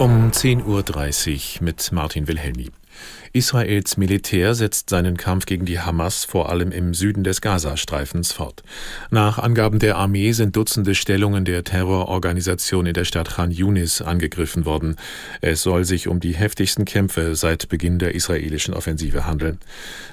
Um 10.30 Uhr mit Martin Wilhelmi. Israels Militär setzt seinen Kampf gegen die Hamas vor allem im Süden des Gazastreifens fort. Nach Angaben der Armee sind Dutzende Stellungen der Terrororganisation in der Stadt Khan Yunis angegriffen worden. Es soll sich um die heftigsten Kämpfe seit Beginn der israelischen Offensive handeln.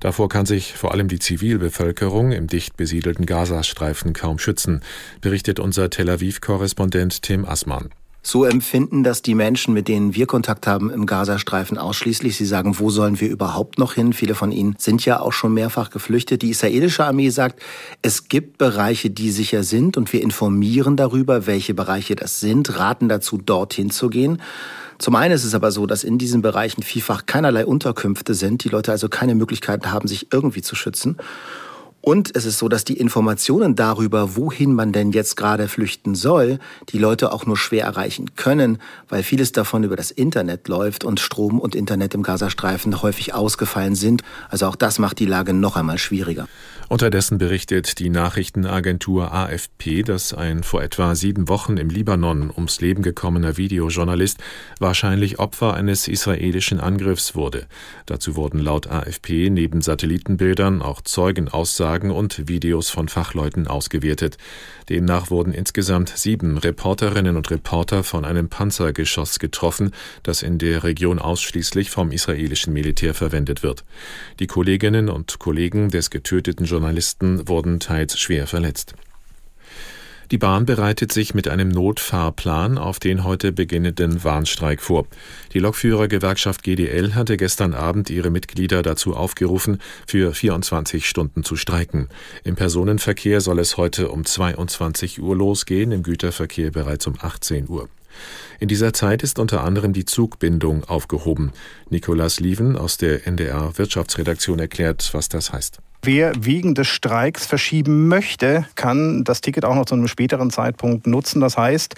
Davor kann sich vor allem die Zivilbevölkerung im dicht besiedelten Gazastreifen kaum schützen, berichtet unser Tel Aviv-Korrespondent Tim Assmann. So empfinden das die Menschen, mit denen wir Kontakt haben im Gazastreifen ausschließlich. Sie sagen, wo sollen wir überhaupt noch hin? Viele von ihnen sind ja auch schon mehrfach geflüchtet. Die israelische Armee sagt, es gibt Bereiche, die sicher sind und wir informieren darüber, welche Bereiche das sind, raten dazu, dorthin zu gehen. Zum einen ist es aber so, dass in diesen Bereichen vielfach keinerlei Unterkünfte sind, die Leute also keine Möglichkeiten haben, sich irgendwie zu schützen. Und es ist so, dass die Informationen darüber, wohin man denn jetzt gerade flüchten soll, die Leute auch nur schwer erreichen können, weil vieles davon über das Internet läuft und Strom und Internet im Gazastreifen häufig ausgefallen sind. Also auch das macht die Lage noch einmal schwieriger. Unterdessen berichtet die Nachrichtenagentur AFP, dass ein vor etwa sieben Wochen im Libanon ums Leben gekommener Videojournalist wahrscheinlich Opfer eines israelischen Angriffs wurde. Dazu wurden laut AFP neben Satellitenbildern auch Zeugenaussagen und Videos von Fachleuten ausgewertet. Demnach wurden insgesamt sieben Reporterinnen und Reporter von einem Panzergeschoss getroffen, das in der Region ausschließlich vom israelischen Militär verwendet wird. Die Kolleginnen und Kollegen des getöteten Journalisten wurden teils schwer verletzt. Die Bahn bereitet sich mit einem Notfahrplan auf den heute beginnenden Warnstreik vor. Die Lokführergewerkschaft GDL hatte gestern Abend ihre Mitglieder dazu aufgerufen, für 24 Stunden zu streiken. Im Personenverkehr soll es heute um 22 Uhr losgehen, im Güterverkehr bereits um 18 Uhr. In dieser Zeit ist unter anderem die Zugbindung aufgehoben. Nikolas Lieven aus der NDR Wirtschaftsredaktion erklärt, was das heißt. Wer wegen des Streiks verschieben möchte, kann das Ticket auch noch zu einem späteren Zeitpunkt nutzen. Das heißt,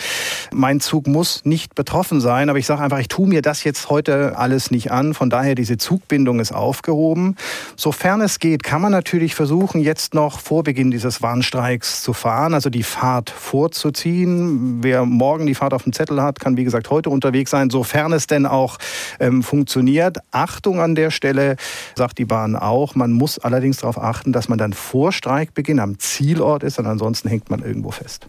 mein Zug muss nicht betroffen sein, aber ich sage einfach, ich tue mir das jetzt heute alles nicht an. Von daher, diese Zugbindung ist aufgehoben. Sofern es geht, kann man natürlich versuchen, jetzt noch vor Beginn dieses Warnstreiks zu fahren, also die Fahrt vorzuziehen. Wer morgen die Fahrt auf dem Zettel hat, kann wie gesagt heute unterwegs sein, sofern es denn auch ähm, funktioniert. Achtung an der Stelle, sagt die Bahn auch, man muss allerdings darauf achten, dass man dann vor Streikbeginn am Zielort ist und ansonsten hängt man irgendwo fest.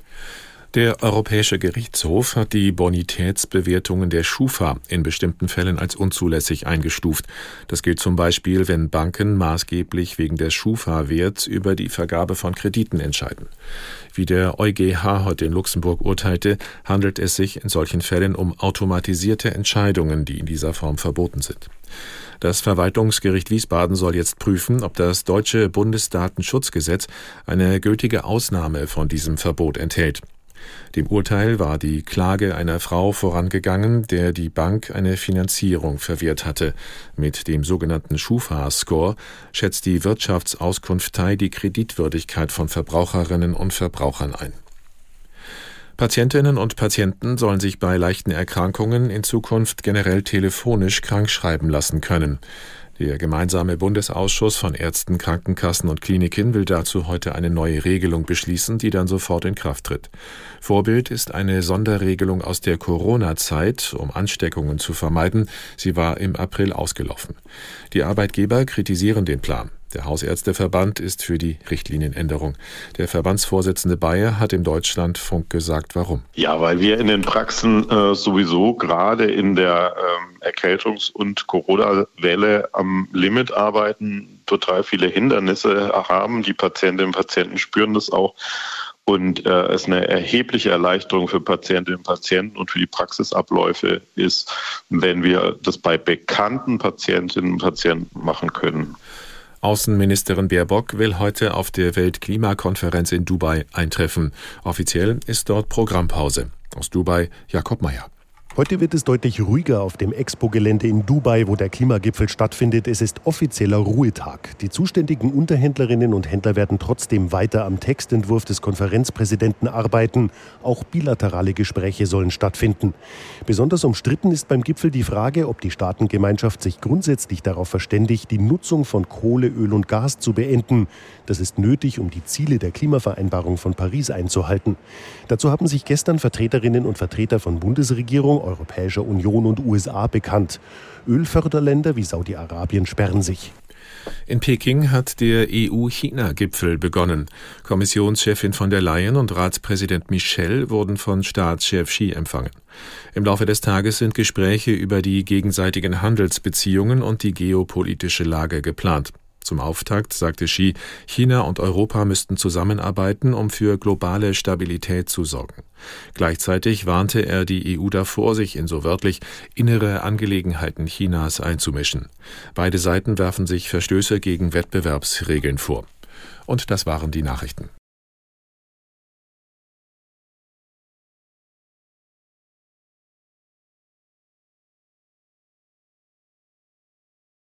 Der Europäische Gerichtshof hat die Bonitätsbewertungen der Schufa in bestimmten Fällen als unzulässig eingestuft. Das gilt zum Beispiel, wenn Banken maßgeblich wegen des Schufa-Werts über die Vergabe von Krediten entscheiden. Wie der EuGH heute in Luxemburg urteilte, handelt es sich in solchen Fällen um automatisierte Entscheidungen, die in dieser Form verboten sind. Das Verwaltungsgericht Wiesbaden soll jetzt prüfen, ob das deutsche Bundesdatenschutzgesetz eine gültige Ausnahme von diesem Verbot enthält. Dem Urteil war die Klage einer Frau vorangegangen, der die Bank eine Finanzierung verwehrt hatte. Mit dem sogenannten Schufa-Score schätzt die Wirtschaftsauskunftei die Kreditwürdigkeit von Verbraucherinnen und Verbrauchern ein. Patientinnen und Patienten sollen sich bei leichten Erkrankungen in Zukunft generell telefonisch krankschreiben lassen können. Der gemeinsame Bundesausschuss von Ärzten, Krankenkassen und Kliniken will dazu heute eine neue Regelung beschließen, die dann sofort in Kraft tritt. Vorbild ist eine Sonderregelung aus der Corona-Zeit, um Ansteckungen zu vermeiden. Sie war im April ausgelaufen. Die Arbeitgeber kritisieren den Plan. Der Hausärzteverband ist für die Richtlinienänderung. Der Verbandsvorsitzende Bayer hat im Deutschlandfunk gesagt, warum. Ja, weil wir in den Praxen äh, sowieso gerade in der ähm, Erkältungs- und Corona-Welle am Limit arbeiten, total viele Hindernisse haben. Die Patientinnen und Patienten spüren das auch. Und äh, es eine erhebliche Erleichterung für Patientinnen und Patienten und für die Praxisabläufe ist, wenn wir das bei bekannten Patientinnen und Patienten machen können. Außenministerin Baerbock will heute auf der Weltklimakonferenz in Dubai eintreffen. Offiziell ist dort Programmpause. Aus Dubai Jakob Mayer. Heute wird es deutlich ruhiger auf dem Expo-Gelände in Dubai, wo der Klimagipfel stattfindet. Es ist offizieller Ruhetag. Die zuständigen Unterhändlerinnen und Händler werden trotzdem weiter am Textentwurf des Konferenzpräsidenten arbeiten. Auch bilaterale Gespräche sollen stattfinden. Besonders umstritten ist beim Gipfel die Frage, ob die Staatengemeinschaft sich grundsätzlich darauf verständigt, die Nutzung von Kohle, Öl und Gas zu beenden. Das ist nötig, um die Ziele der Klimavereinbarung von Paris einzuhalten. Dazu haben sich gestern Vertreterinnen und Vertreter von Bundesregierung, Europäischer Union und USA bekannt. Ölförderländer wie Saudi-Arabien sperren sich. In Peking hat der EU-China-Gipfel begonnen. Kommissionschefin von der Leyen und Ratspräsident Michel wurden von Staatschef Xi empfangen. Im Laufe des Tages sind Gespräche über die gegenseitigen Handelsbeziehungen und die geopolitische Lage geplant. Zum Auftakt sagte Xi, China und Europa müssten zusammenarbeiten, um für globale Stabilität zu sorgen. Gleichzeitig warnte er die EU davor, sich in so wörtlich innere Angelegenheiten Chinas einzumischen. Beide Seiten werfen sich Verstöße gegen Wettbewerbsregeln vor. Und das waren die Nachrichten.